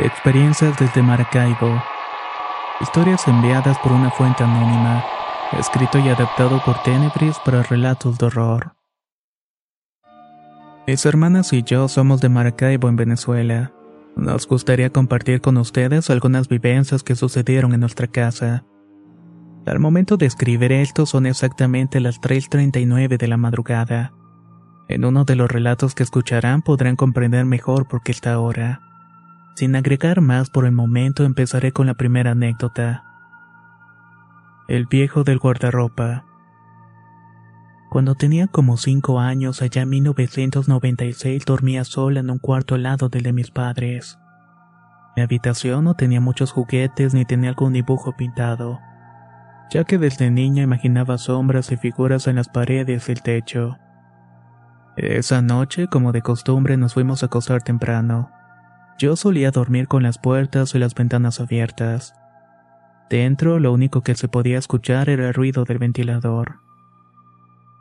Experiencias desde Maracaibo. Historias enviadas por una fuente anónima. Escrito y adaptado por Tenebris para relatos de horror. Mis hermanas y yo somos de Maracaibo, en Venezuela. Nos gustaría compartir con ustedes algunas vivencias que sucedieron en nuestra casa. Al momento de escribir esto son exactamente las 3.39 de la madrugada. En uno de los relatos que escucharán podrán comprender mejor por qué esta hora. Sin agregar más por el momento empezaré con la primera anécdota. El viejo del guardarropa. Cuando tenía como cinco años, allá en 1996 dormía sola en un cuarto al lado del de mis padres. Mi habitación no tenía muchos juguetes ni tenía algún dibujo pintado, ya que desde niña imaginaba sombras y figuras en las paredes y el techo. Esa noche, como de costumbre, nos fuimos a acostar temprano. Yo solía dormir con las puertas y las ventanas abiertas. Dentro lo único que se podía escuchar era el ruido del ventilador.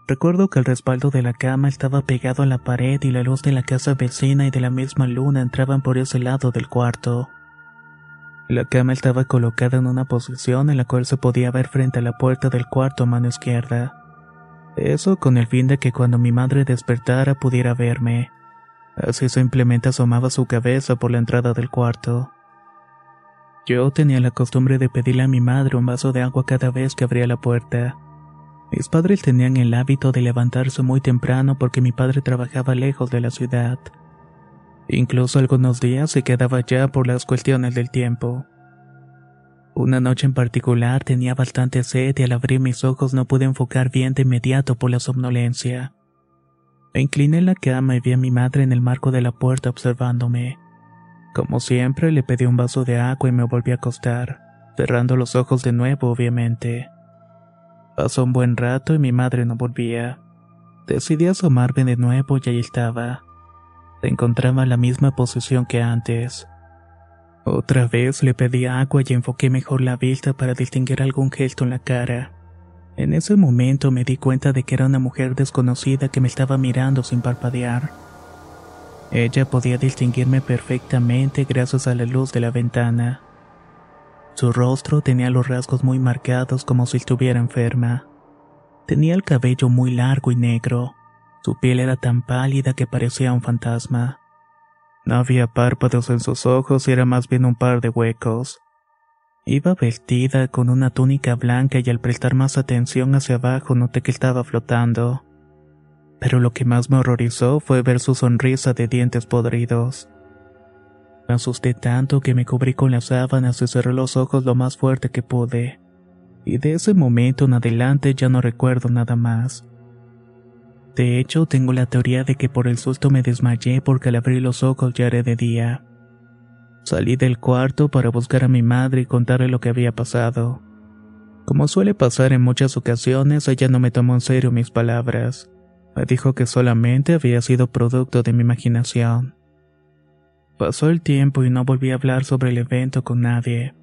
Recuerdo que el respaldo de la cama estaba pegado a la pared y la luz de la casa vecina y de la misma luna entraban por ese lado del cuarto. La cama estaba colocada en una posición en la cual se podía ver frente a la puerta del cuarto a mano izquierda. Eso con el fin de que cuando mi madre despertara pudiera verme. Así simplemente asomaba su cabeza por la entrada del cuarto. Yo tenía la costumbre de pedirle a mi madre un vaso de agua cada vez que abría la puerta. Mis padres tenían el hábito de levantarse muy temprano porque mi padre trabajaba lejos de la ciudad. Incluso algunos días se quedaba allá por las cuestiones del tiempo. Una noche en particular tenía bastante sed y al abrir mis ojos no pude enfocar bien de inmediato por la somnolencia. Me incliné la cama y vi a mi madre en el marco de la puerta observándome. Como siempre, le pedí un vaso de agua y me volví a acostar, cerrando los ojos de nuevo, obviamente. Pasó un buen rato y mi madre no volvía. Decidí asomarme de nuevo y ahí estaba. Se encontraba en la misma posición que antes. Otra vez le pedí agua y enfoqué mejor la vista para distinguir algún gesto en la cara. En ese momento me di cuenta de que era una mujer desconocida que me estaba mirando sin parpadear. Ella podía distinguirme perfectamente gracias a la luz de la ventana. Su rostro tenía los rasgos muy marcados como si estuviera enferma. Tenía el cabello muy largo y negro. Su piel era tan pálida que parecía un fantasma. No había párpados en sus ojos y era más bien un par de huecos. Iba vestida con una túnica blanca y al prestar más atención hacia abajo noté que estaba flotando. Pero lo que más me horrorizó fue ver su sonrisa de dientes podridos. Me asusté tanto que me cubrí con las sábanas y cerré los ojos lo más fuerte que pude. Y de ese momento en adelante ya no recuerdo nada más. De hecho, tengo la teoría de que por el susto me desmayé porque al abrir los ojos ya era de día. Salí del cuarto para buscar a mi madre y contarle lo que había pasado. Como suele pasar en muchas ocasiones, ella no me tomó en serio mis palabras. Me dijo que solamente había sido producto de mi imaginación. Pasó el tiempo y no volví a hablar sobre el evento con nadie.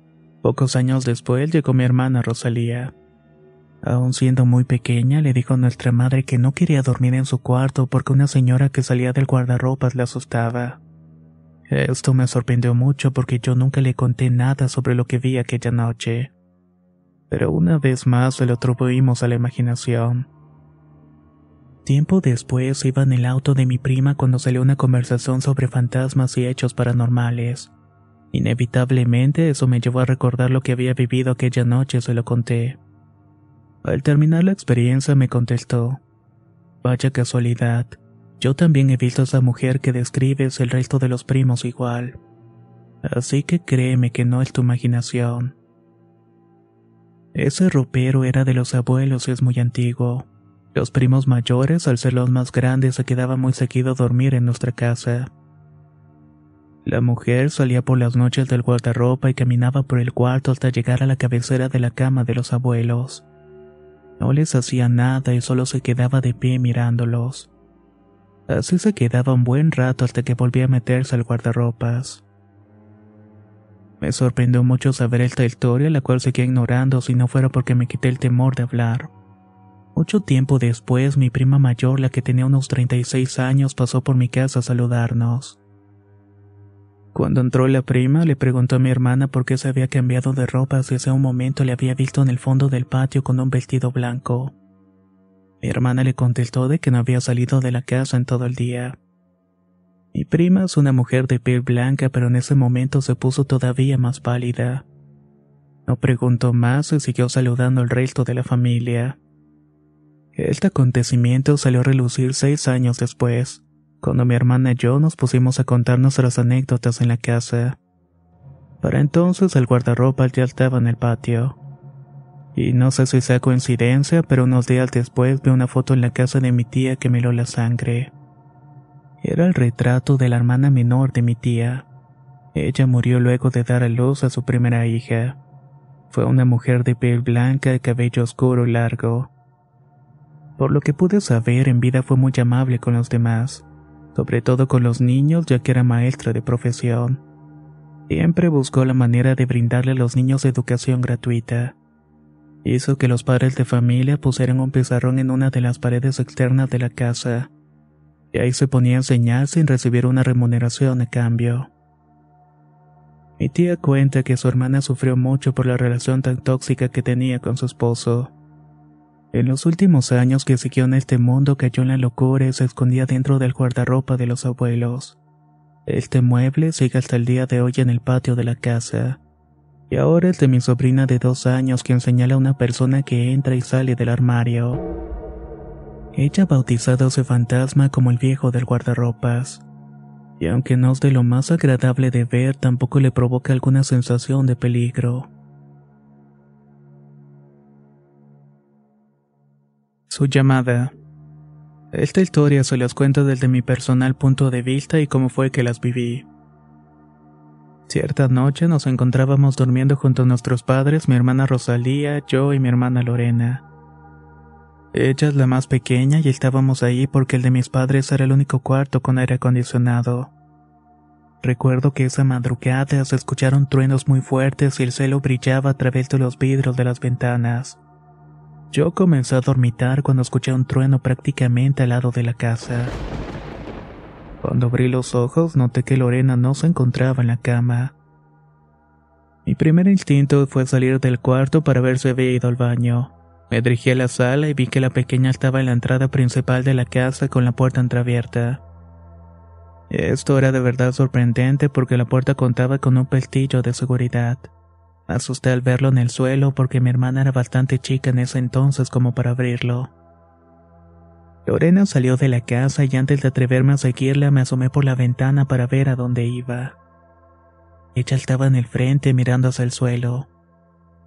Pocos años después llegó mi hermana Rosalía. Aún siendo muy pequeña, le dijo a nuestra madre que no quería dormir en su cuarto porque una señora que salía del guardarropas la asustaba. Esto me sorprendió mucho porque yo nunca le conté nada sobre lo que vi aquella noche. Pero una vez más se lo atribuimos a la imaginación. Tiempo después iba en el auto de mi prima cuando salió una conversación sobre fantasmas y hechos paranormales. Inevitablemente eso me llevó a recordar lo que había vivido aquella noche, se lo conté. Al terminar la experiencia me contestó, Vaya casualidad, yo también he visto a esa mujer que describes el resto de los primos igual. Así que créeme que no es tu imaginación. Ese ropero era de los abuelos y es muy antiguo. Los primos mayores, al ser los más grandes, se quedaban muy seguido a dormir en nuestra casa. La mujer salía por las noches del guardarropa y caminaba por el cuarto hasta llegar a la cabecera de la cama de los abuelos. No les hacía nada y solo se quedaba de pie mirándolos. Así se quedaba un buen rato hasta que volvía a meterse al guardarropas. Me sorprendió mucho saber esta historia, la cual seguía ignorando si no fuera porque me quité el temor de hablar. Mucho tiempo después, mi prima mayor, la que tenía unos 36 años, pasó por mi casa a saludarnos. Cuando entró la prima, le preguntó a mi hermana por qué se había cambiado de ropa si hace un momento le había visto en el fondo del patio con un vestido blanco. Mi hermana le contestó de que no había salido de la casa en todo el día. Mi prima es una mujer de piel blanca, pero en ese momento se puso todavía más pálida. No preguntó más y siguió saludando al resto de la familia. Este acontecimiento salió a relucir seis años después cuando mi hermana y yo nos pusimos a contar nuestras anécdotas en la casa. Para entonces el guardarropa ya estaba en el patio. Y no sé si sea coincidencia, pero unos días después vi una foto en la casa de mi tía que me la sangre. Era el retrato de la hermana menor de mi tía. Ella murió luego de dar a luz a su primera hija. Fue una mujer de piel blanca y cabello oscuro y largo. Por lo que pude saber, en vida fue muy amable con los demás sobre todo con los niños ya que era maestra de profesión. Siempre buscó la manera de brindarle a los niños educación gratuita. Hizo que los padres de familia pusieran un pizarrón en una de las paredes externas de la casa, y ahí se ponía a enseñar sin recibir una remuneración a cambio. Mi tía cuenta que su hermana sufrió mucho por la relación tan tóxica que tenía con su esposo. En los últimos años que siguió en este mundo cayó en la locura y se escondía dentro del guardarropa de los abuelos. Este mueble sigue hasta el día de hoy en el patio de la casa. Y ahora es de mi sobrina de dos años quien señala a una persona que entra y sale del armario. Ella ha bautizado ese fantasma como el viejo del guardarropas. Y aunque no es de lo más agradable de ver, tampoco le provoca alguna sensación de peligro. Su llamada. Esta historia se las cuento desde mi personal punto de vista y cómo fue que las viví. Cierta noche nos encontrábamos durmiendo junto a nuestros padres, mi hermana Rosalía, yo y mi hermana Lorena. Ella es la más pequeña y estábamos ahí porque el de mis padres era el único cuarto con aire acondicionado. Recuerdo que esa madrugada se escucharon truenos muy fuertes y el cielo brillaba a través de los vidrios de las ventanas. Yo comencé a dormitar cuando escuché un trueno prácticamente al lado de la casa. Cuando abrí los ojos noté que Lorena no se encontraba en la cama. Mi primer instinto fue salir del cuarto para ver si había ido al baño. Me dirigí a la sala y vi que la pequeña estaba en la entrada principal de la casa con la puerta entreabierta. Esto era de verdad sorprendente porque la puerta contaba con un pestillo de seguridad. Asusté al verlo en el suelo porque mi hermana era bastante chica en ese entonces como para abrirlo. Lorena salió de la casa y antes de atreverme a seguirla me asomé por la ventana para ver a dónde iba. Ella estaba en el frente mirando hacia el suelo.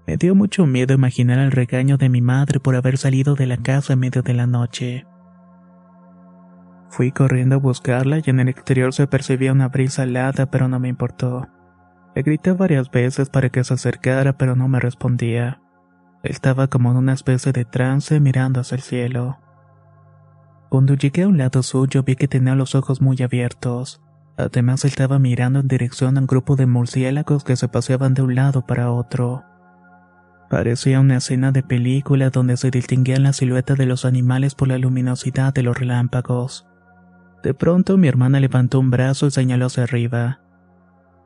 Me dio mucho miedo imaginar el regaño de mi madre por haber salido de la casa en medio de la noche. Fui corriendo a buscarla y en el exterior se percibía una brisa helada pero no me importó. Le grité varias veces para que se acercara, pero no me respondía. Estaba como en una especie de trance mirando hacia el cielo. Cuando llegué a un lado suyo vi que tenía los ojos muy abiertos. Además estaba mirando en dirección a un grupo de murciélagos que se paseaban de un lado para otro. Parecía una escena de película donde se distinguían las siluetas de los animales por la luminosidad de los relámpagos. De pronto mi hermana levantó un brazo y señaló hacia arriba.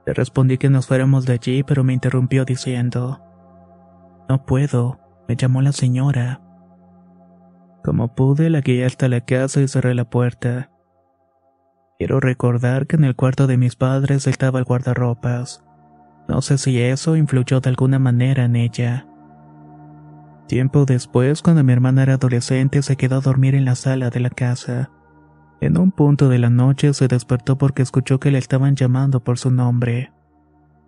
Le respondí que nos fuéramos de allí, pero me interrumpió diciendo, No puedo, me llamó la señora. Como pude, la guié hasta la casa y cerré la puerta. Quiero recordar que en el cuarto de mis padres estaba el guardarropas. No sé si eso influyó de alguna manera en ella. Tiempo después, cuando mi hermana era adolescente, se quedó a dormir en la sala de la casa. En un punto de la noche se despertó porque escuchó que le estaban llamando por su nombre.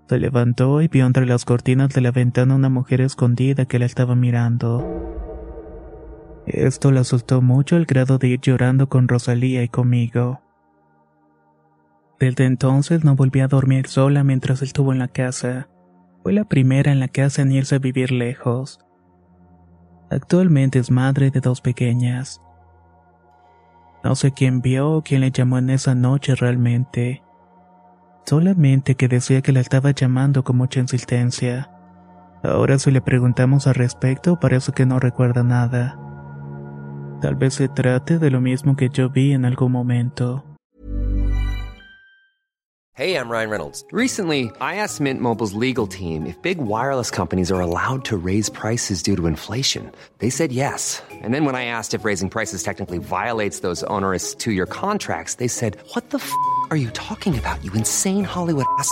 Se levantó y vio entre las cortinas de la ventana una mujer escondida que la estaba mirando. Esto la asustó mucho al grado de ir llorando con Rosalía y conmigo. Desde entonces no volví a dormir sola mientras estuvo en la casa. Fue la primera en la casa en irse a vivir lejos. Actualmente es madre de dos pequeñas. No sé quién vio o quién le llamó en esa noche realmente. Solamente que decía que la estaba llamando con mucha insistencia. Ahora si le preguntamos al respecto parece que no recuerda nada. Tal vez se trate de lo mismo que yo vi en algún momento. Hey, I'm Ryan Reynolds. Recently, I asked Mint Mobile's legal team if big wireless companies are allowed to raise prices due to inflation. They said yes. And then when I asked if raising prices technically violates those onerous two-year contracts, they said, "What the f*** are you talking about? You insane Hollywood ass."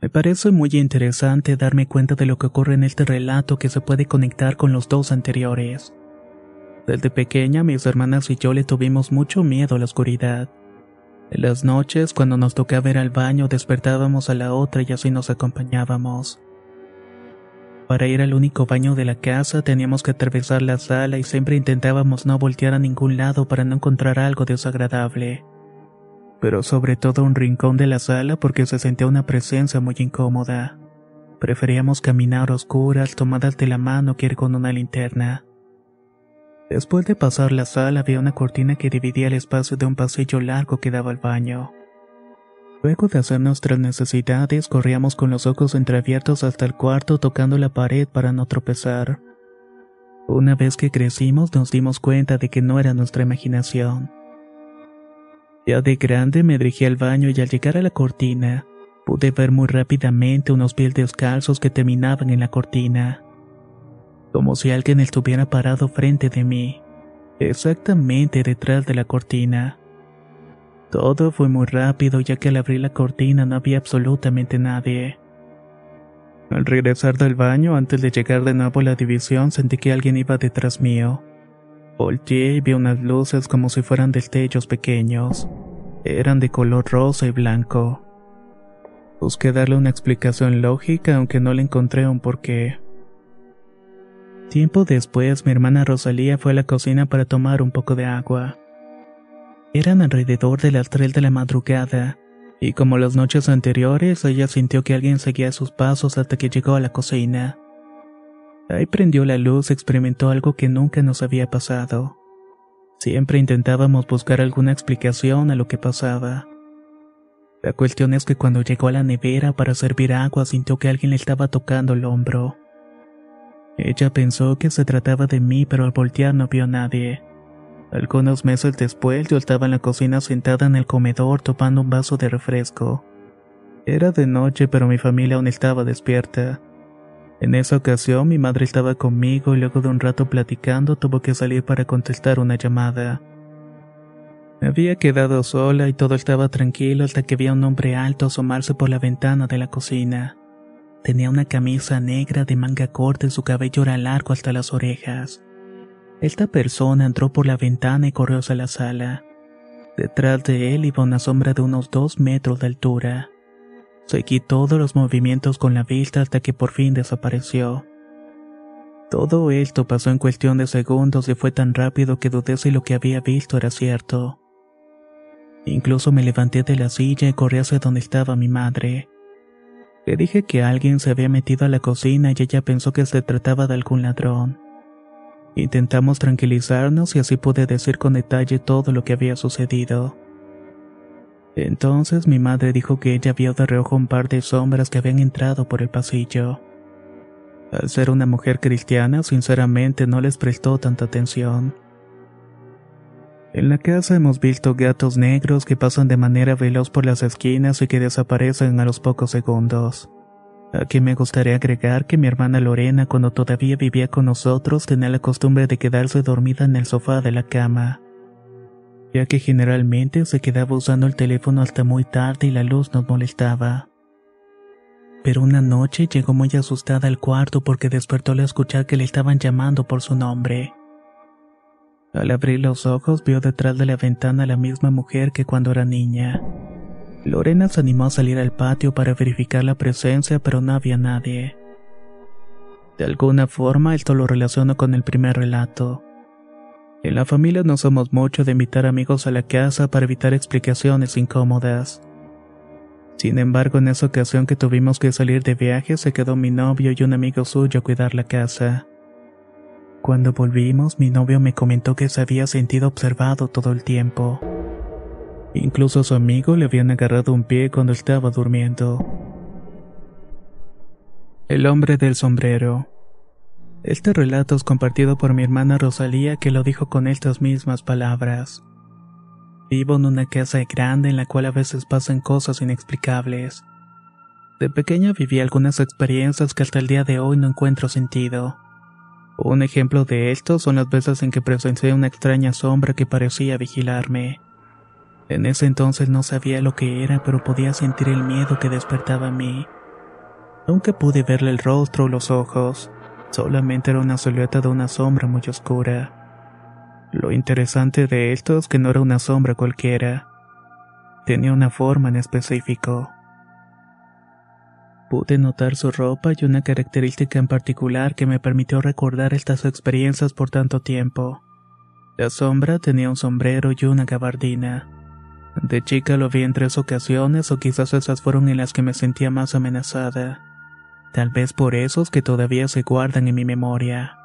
Me parece muy interesante darme cuenta de lo que ocurre en este relato que se puede conectar con los dos anteriores. Desde pequeña mis hermanas y yo le tuvimos mucho miedo a la oscuridad. En las noches, cuando nos tocaba ir al baño, despertábamos a la otra y así nos acompañábamos. Para ir al único baño de la casa teníamos que atravesar la sala y siempre intentábamos no voltear a ningún lado para no encontrar algo desagradable. Pero sobre todo un rincón de la sala porque se sentía una presencia muy incómoda. Preferíamos caminar a oscuras, tomadas de la mano que ir con una linterna. Después de pasar la sala había una cortina que dividía el espacio de un pasillo largo que daba al baño. Luego de hacer nuestras necesidades, corríamos con los ojos entreabiertos hasta el cuarto tocando la pared para no tropezar. Una vez que crecimos nos dimos cuenta de que no era nuestra imaginación. Ya de grande me dirigí al baño y al llegar a la cortina, pude ver muy rápidamente unos pies descalzos que terminaban en la cortina como si alguien estuviera parado frente de mí, exactamente detrás de la cortina. Todo fue muy rápido ya que al abrir la cortina no había absolutamente nadie. Al regresar del baño, antes de llegar de nuevo a la división, sentí que alguien iba detrás mío. Volteé y vi unas luces como si fueran destellos pequeños. Eran de color rosa y blanco. Busqué darle una explicación lógica, aunque no le encontré un porqué. Tiempo después, mi hermana Rosalía fue a la cocina para tomar un poco de agua. Eran alrededor de las 3 de la madrugada, y como las noches anteriores, ella sintió que alguien seguía sus pasos hasta que llegó a la cocina. Ahí prendió la luz experimentó algo que nunca nos había pasado. Siempre intentábamos buscar alguna explicación a lo que pasaba. La cuestión es que cuando llegó a la nevera para servir agua sintió que alguien le estaba tocando el hombro. Ella pensó que se trataba de mí, pero al voltear no vio a nadie. Algunos meses después yo estaba en la cocina sentada en el comedor tomando un vaso de refresco. Era de noche, pero mi familia aún estaba despierta. En esa ocasión mi madre estaba conmigo y luego de un rato platicando tuvo que salir para contestar una llamada. Me había quedado sola y todo estaba tranquilo hasta que vi a un hombre alto asomarse por la ventana de la cocina. Tenía una camisa negra de manga corta y su cabello era largo hasta las orejas. Esta persona entró por la ventana y corrió hacia la sala. Detrás de él iba una sombra de unos dos metros de altura. Seguí todos los movimientos con la vista hasta que por fin desapareció. Todo esto pasó en cuestión de segundos y fue tan rápido que dudé si lo que había visto era cierto. Incluso me levanté de la silla y corrí hacia donde estaba mi madre. Le dije que alguien se había metido a la cocina y ella pensó que se trataba de algún ladrón. Intentamos tranquilizarnos y así pude decir con detalle todo lo que había sucedido. Entonces mi madre dijo que ella vio de reojo un par de sombras que habían entrado por el pasillo. Al ser una mujer cristiana, sinceramente no les prestó tanta atención. En la casa hemos visto gatos negros que pasan de manera veloz por las esquinas y que desaparecen a los pocos segundos. Aquí me gustaría agregar que mi hermana Lorena cuando todavía vivía con nosotros tenía la costumbre de quedarse dormida en el sofá de la cama, ya que generalmente se quedaba usando el teléfono hasta muy tarde y la luz nos molestaba. Pero una noche llegó muy asustada al cuarto porque despertó al escuchar que le estaban llamando por su nombre. Al abrir los ojos vio detrás de la ventana a la misma mujer que cuando era niña. Lorena se animó a salir al patio para verificar la presencia, pero no había nadie. De alguna forma esto lo relaciono con el primer relato. En la familia no somos mucho de invitar amigos a la casa para evitar explicaciones incómodas. Sin embargo, en esa ocasión que tuvimos que salir de viaje, se quedó mi novio y un amigo suyo a cuidar la casa. Cuando volvimos, mi novio me comentó que se había sentido observado todo el tiempo. Incluso a su amigo le habían agarrado un pie cuando estaba durmiendo. El hombre del sombrero. Este relato es compartido por mi hermana Rosalía que lo dijo con estas mismas palabras. Vivo en una casa grande en la cual a veces pasan cosas inexplicables. De pequeña viví algunas experiencias que hasta el día de hoy no encuentro sentido. Un ejemplo de esto son las veces en que presencié una extraña sombra que parecía vigilarme. En ese entonces no sabía lo que era, pero podía sentir el miedo que despertaba en mí. Nunca pude verle el rostro o los ojos, solamente era una silueta de una sombra muy oscura. Lo interesante de esto es que no era una sombra cualquiera, tenía una forma en específico. Pude notar su ropa y una característica en particular que me permitió recordar estas experiencias por tanto tiempo. La sombra tenía un sombrero y una gabardina. De chica lo vi en tres ocasiones o quizás esas fueron en las que me sentía más amenazada. Tal vez por esos que todavía se guardan en mi memoria.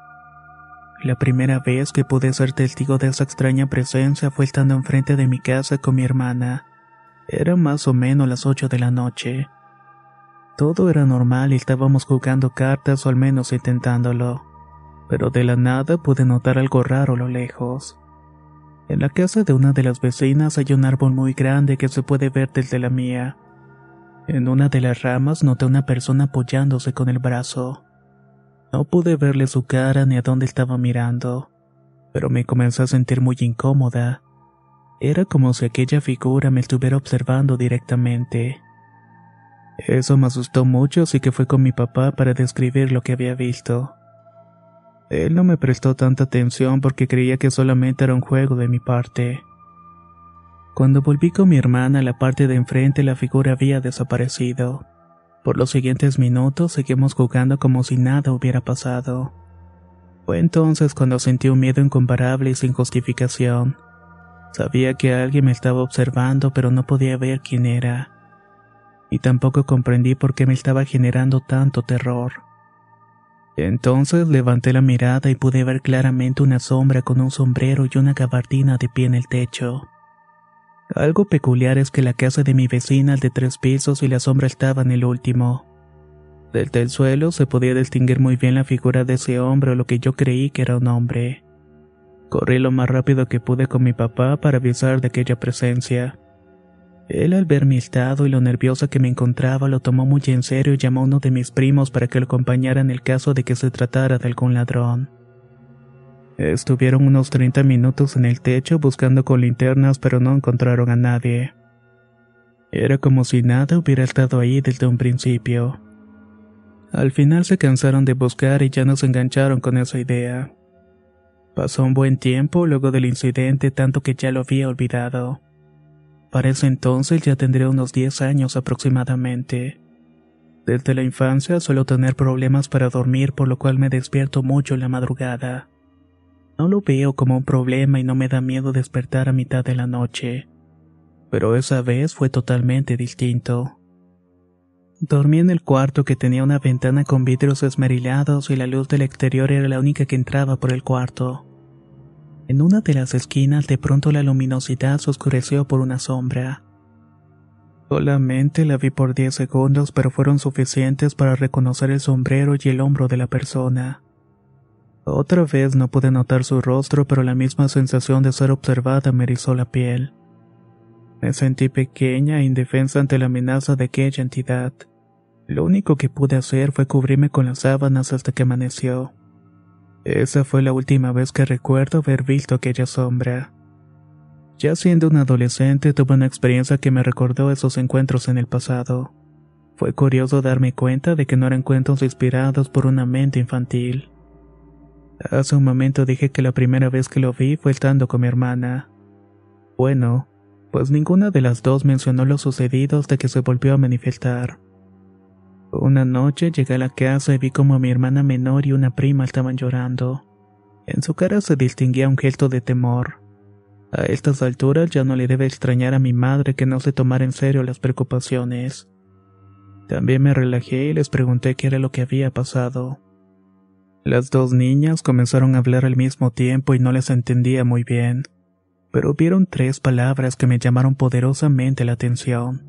La primera vez que pude ser testigo de esa extraña presencia fue estando enfrente de mi casa con mi hermana. Era más o menos las ocho de la noche. Todo era normal y estábamos jugando cartas o al menos intentándolo. Pero de la nada pude notar algo raro a lo lejos. En la casa de una de las vecinas hay un árbol muy grande que se puede ver desde la mía. En una de las ramas noté una persona apoyándose con el brazo. No pude verle su cara ni a dónde estaba mirando, pero me comencé a sentir muy incómoda. Era como si aquella figura me estuviera observando directamente. Eso me asustó mucho, así que fui con mi papá para describir lo que había visto. Él no me prestó tanta atención porque creía que solamente era un juego de mi parte. Cuando volví con mi hermana a la parte de enfrente la figura había desaparecido. Por los siguientes minutos seguimos jugando como si nada hubiera pasado. Fue entonces cuando sentí un miedo incomparable y sin justificación. Sabía que alguien me estaba observando pero no podía ver quién era. Y tampoco comprendí por qué me estaba generando tanto terror. Entonces levanté la mirada y pude ver claramente una sombra con un sombrero y una gabardina de pie en el techo. Algo peculiar es que la casa de mi vecina es de tres pisos y la sombra estaba en el último. Desde el suelo se podía distinguir muy bien la figura de ese hombre o lo que yo creí que era un hombre. Corrí lo más rápido que pude con mi papá para avisar de aquella presencia. Él al ver mi estado y lo nerviosa que me encontraba lo tomó muy en serio y llamó a uno de mis primos para que lo acompañara en el caso de que se tratara de algún ladrón. Estuvieron unos 30 minutos en el techo buscando con linternas pero no encontraron a nadie. Era como si nada hubiera estado ahí desde un principio. Al final se cansaron de buscar y ya nos engancharon con esa idea. Pasó un buen tiempo luego del incidente tanto que ya lo había olvidado. Para ese entonces ya tendría unos 10 años aproximadamente. Desde la infancia suelo tener problemas para dormir por lo cual me despierto mucho en la madrugada. No lo veo como un problema y no me da miedo despertar a mitad de la noche. Pero esa vez fue totalmente distinto. Dormí en el cuarto que tenía una ventana con vidrios esmerilados y la luz del exterior era la única que entraba por el cuarto. En una de las esquinas de pronto la luminosidad se oscureció por una sombra. Solamente la vi por 10 segundos pero fueron suficientes para reconocer el sombrero y el hombro de la persona. Otra vez no pude notar su rostro, pero la misma sensación de ser observada me erizó la piel. Me sentí pequeña e indefensa ante la amenaza de aquella entidad. Lo único que pude hacer fue cubrirme con las sábanas hasta que amaneció. Esa fue la última vez que recuerdo haber visto aquella sombra. Ya siendo un adolescente tuve una experiencia que me recordó esos encuentros en el pasado. Fue curioso darme cuenta de que no eran cuentos inspirados por una mente infantil. Hace un momento dije que la primera vez que lo vi fue estando con mi hermana. Bueno, pues ninguna de las dos mencionó lo sucedido hasta que se volvió a manifestar. Una noche llegué a la casa y vi como mi hermana menor y una prima estaban llorando. En su cara se distinguía un gesto de temor. A estas alturas ya no le debe extrañar a mi madre que no se tomara en serio las preocupaciones. También me relajé y les pregunté qué era lo que había pasado. Las dos niñas comenzaron a hablar al mismo tiempo y no les entendía muy bien, pero vieron tres palabras que me llamaron poderosamente la atención.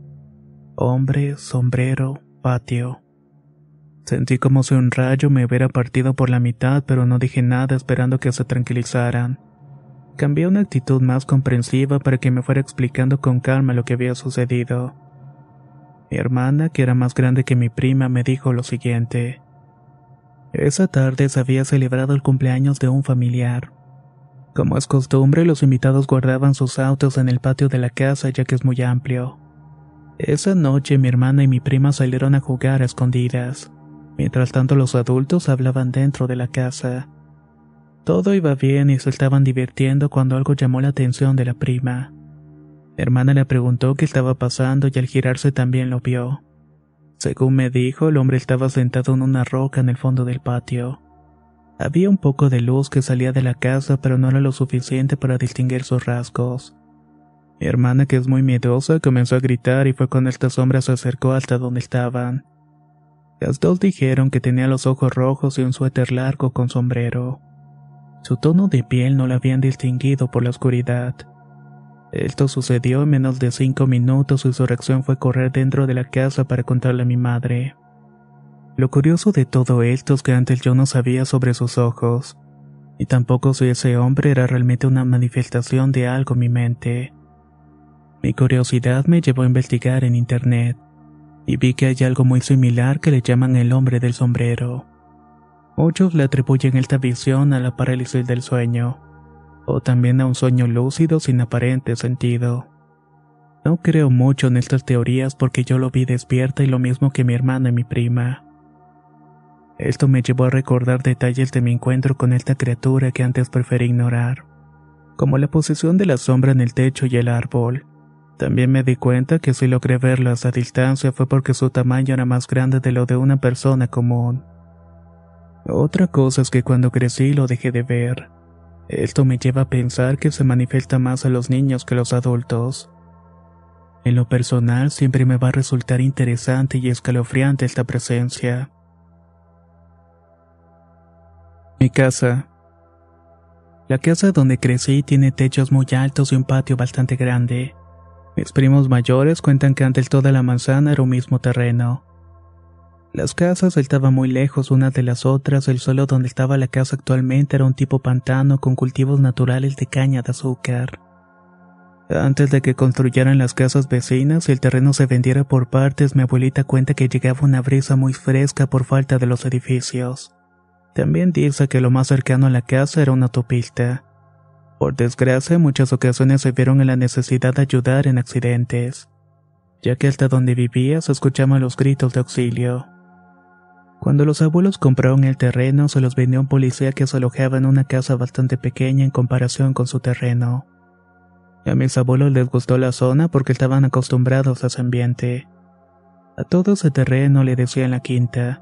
Hombre, sombrero, patio. Sentí como si un rayo me hubiera partido por la mitad, pero no dije nada esperando que se tranquilizaran. Cambié una actitud más comprensiva para que me fuera explicando con calma lo que había sucedido. Mi hermana, que era más grande que mi prima, me dijo lo siguiente. Esa tarde se había celebrado el cumpleaños de un familiar. Como es costumbre, los invitados guardaban sus autos en el patio de la casa ya que es muy amplio. Esa noche mi hermana y mi prima salieron a jugar a escondidas. Mientras tanto los adultos hablaban dentro de la casa. Todo iba bien y se estaban divirtiendo cuando algo llamó la atención de la prima. Mi hermana le preguntó qué estaba pasando y al girarse también lo vio. Según me dijo, el hombre estaba sentado en una roca en el fondo del patio. Había un poco de luz que salía de la casa, pero no era lo suficiente para distinguir sus rasgos. Mi hermana, que es muy miedosa, comenzó a gritar y fue cuando esta sombra se acercó hasta donde estaban. Las dos dijeron que tenía los ojos rojos y un suéter largo con sombrero. Su tono de piel no la habían distinguido por la oscuridad. Esto sucedió en menos de cinco minutos y su reacción fue correr dentro de la casa para contarle a mi madre. Lo curioso de todo esto es que antes yo no sabía sobre sus ojos, y tampoco si ese hombre era realmente una manifestación de algo en mi mente. Mi curiosidad me llevó a investigar en internet y vi que hay algo muy similar que le llaman el hombre del sombrero. Muchos le atribuyen esta visión a la parálisis del sueño, o también a un sueño lúcido sin aparente sentido. No creo mucho en estas teorías porque yo lo vi despierta y lo mismo que mi hermana y mi prima. Esto me llevó a recordar detalles de mi encuentro con esta criatura que antes preferí ignorar, como la posición de la sombra en el techo y el árbol. También me di cuenta que si logré verlo a distancia fue porque su tamaño era más grande de lo de una persona común. Otra cosa es que cuando crecí lo dejé de ver. Esto me lleva a pensar que se manifiesta más a los niños que a los adultos. En lo personal siempre me va a resultar interesante y escalofriante esta presencia. Mi casa. La casa donde crecí tiene techos muy altos y un patio bastante grande. Mis primos mayores cuentan que antes toda la manzana era un mismo terreno. Las casas estaban muy lejos una de las otras, el suelo donde estaba la casa actualmente era un tipo pantano con cultivos naturales de caña de azúcar. Antes de que construyeran las casas vecinas y el terreno se vendiera por partes, mi abuelita cuenta que llegaba una brisa muy fresca por falta de los edificios. También dice que lo más cercano a la casa era una autopista. Por desgracia, muchas ocasiones se vieron en la necesidad de ayudar en accidentes, ya que hasta donde vivía se escuchaban los gritos de auxilio. Cuando los abuelos compraron el terreno, se los vendió un policía que se alojaba en una casa bastante pequeña en comparación con su terreno. A mis abuelos les gustó la zona porque estaban acostumbrados a ese ambiente. A todo ese terreno le decían la quinta.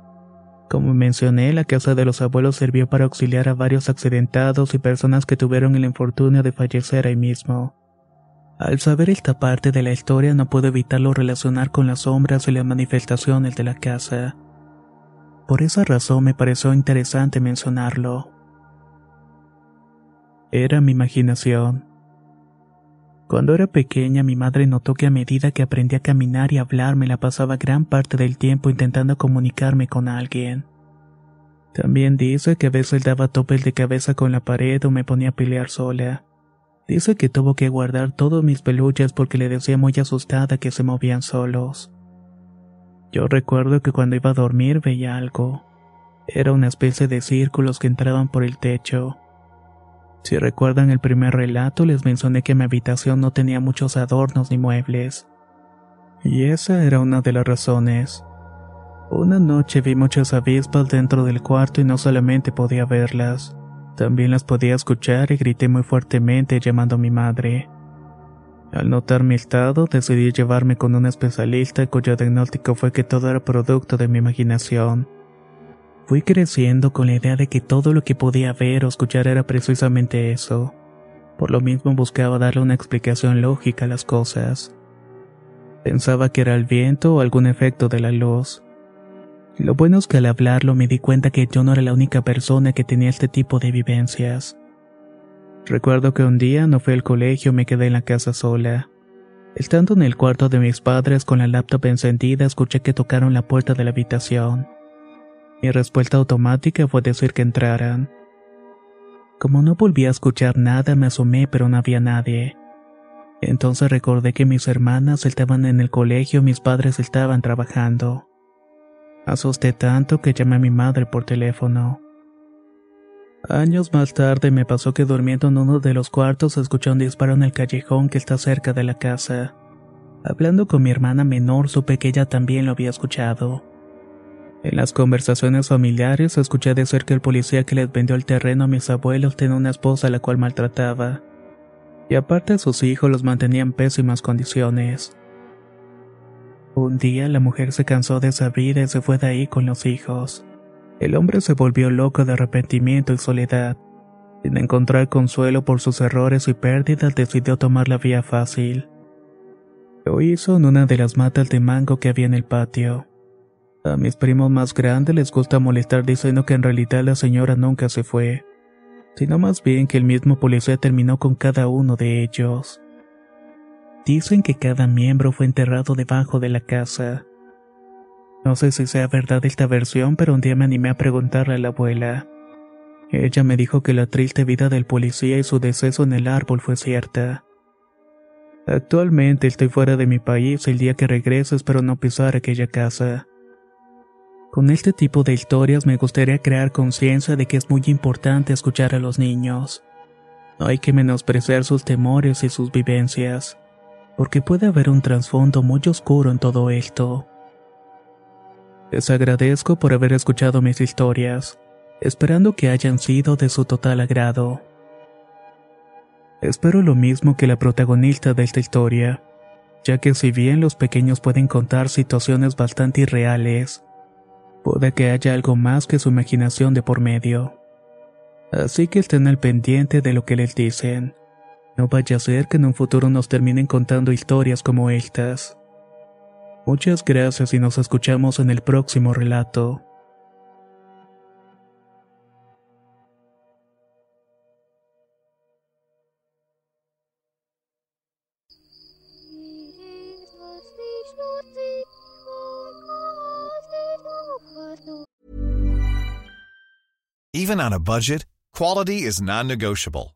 Como mencioné, la casa de los abuelos sirvió para auxiliar a varios accidentados y personas que tuvieron el infortunio de fallecer ahí mismo. Al saber esta parte de la historia no puedo evitarlo relacionar con las sombras y las manifestaciones de la casa. Por esa razón me pareció interesante mencionarlo. Era mi imaginación. Cuando era pequeña mi madre notó que a medida que aprendí a caminar y hablar me la pasaba gran parte del tiempo intentando comunicarme con alguien. También dice que a veces daba topes de cabeza con la pared o me ponía a pelear sola. Dice que tuvo que guardar todos mis peluches porque le decía muy asustada que se movían solos. Yo recuerdo que cuando iba a dormir veía algo. Era una especie de círculos que entraban por el techo. Si recuerdan el primer relato, les mencioné que mi habitación no tenía muchos adornos ni muebles. Y esa era una de las razones. Una noche vi muchas avispas dentro del cuarto y no solamente podía verlas, también las podía escuchar y grité muy fuertemente llamando a mi madre. Al notar mi estado, decidí llevarme con un especialista cuyo diagnóstico fue que todo era producto de mi imaginación. Fui creciendo con la idea de que todo lo que podía ver o escuchar era precisamente eso. Por lo mismo buscaba darle una explicación lógica a las cosas. Pensaba que era el viento o algún efecto de la luz. Lo bueno es que al hablarlo me di cuenta que yo no era la única persona que tenía este tipo de vivencias. Recuerdo que un día no fui al colegio y me quedé en la casa sola. Estando en el cuarto de mis padres con la laptop encendida, escuché que tocaron la puerta de la habitación. Mi respuesta automática fue decir que entraran. Como no volví a escuchar nada, me asomé, pero no había nadie. Entonces recordé que mis hermanas estaban en el colegio y mis padres estaban trabajando. Asusté tanto que llamé a mi madre por teléfono. Años más tarde me pasó que durmiendo en uno de los cuartos escuché un disparo en el callejón que está cerca de la casa. Hablando con mi hermana menor supe que ella también lo había escuchado. En las conversaciones familiares escuché decir que el policía que les vendió el terreno a mis abuelos tenía una esposa a la cual maltrataba. Y aparte sus hijos los mantenía en pésimas condiciones. Un día la mujer se cansó de esa vida y se fue de ahí con los hijos. El hombre se volvió loco de arrepentimiento y soledad. Sin encontrar consuelo por sus errores y pérdidas, decidió tomar la vía fácil. Lo hizo en una de las matas de mango que había en el patio. A mis primos más grandes les gusta molestar diciendo que en realidad la señora nunca se fue, sino más bien que el mismo policía terminó con cada uno de ellos. Dicen que cada miembro fue enterrado debajo de la casa. No sé si sea verdad esta versión, pero un día me animé a preguntarle a la abuela. Ella me dijo que la triste vida del policía y su deceso en el árbol fue cierta. Actualmente estoy fuera de mi país el día que regrese espero no pisar aquella casa. Con este tipo de historias me gustaría crear conciencia de que es muy importante escuchar a los niños. No hay que menospreciar sus temores y sus vivencias, porque puede haber un trasfondo muy oscuro en todo esto. Les agradezco por haber escuchado mis historias esperando que hayan sido de su total agrado. Espero lo mismo que la protagonista de esta historia, ya que si bien los pequeños pueden contar situaciones bastante irreales, puede que haya algo más que su imaginación de por medio. Así que estén al pendiente de lo que les dicen. No vaya a ser que en un futuro nos terminen contando historias como estas. Muchas gracias y nos escuchamos en el próximo relato. Even on a budget, quality is non-negotiable.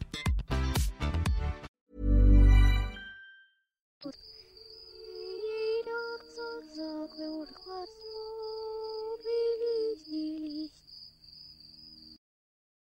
old.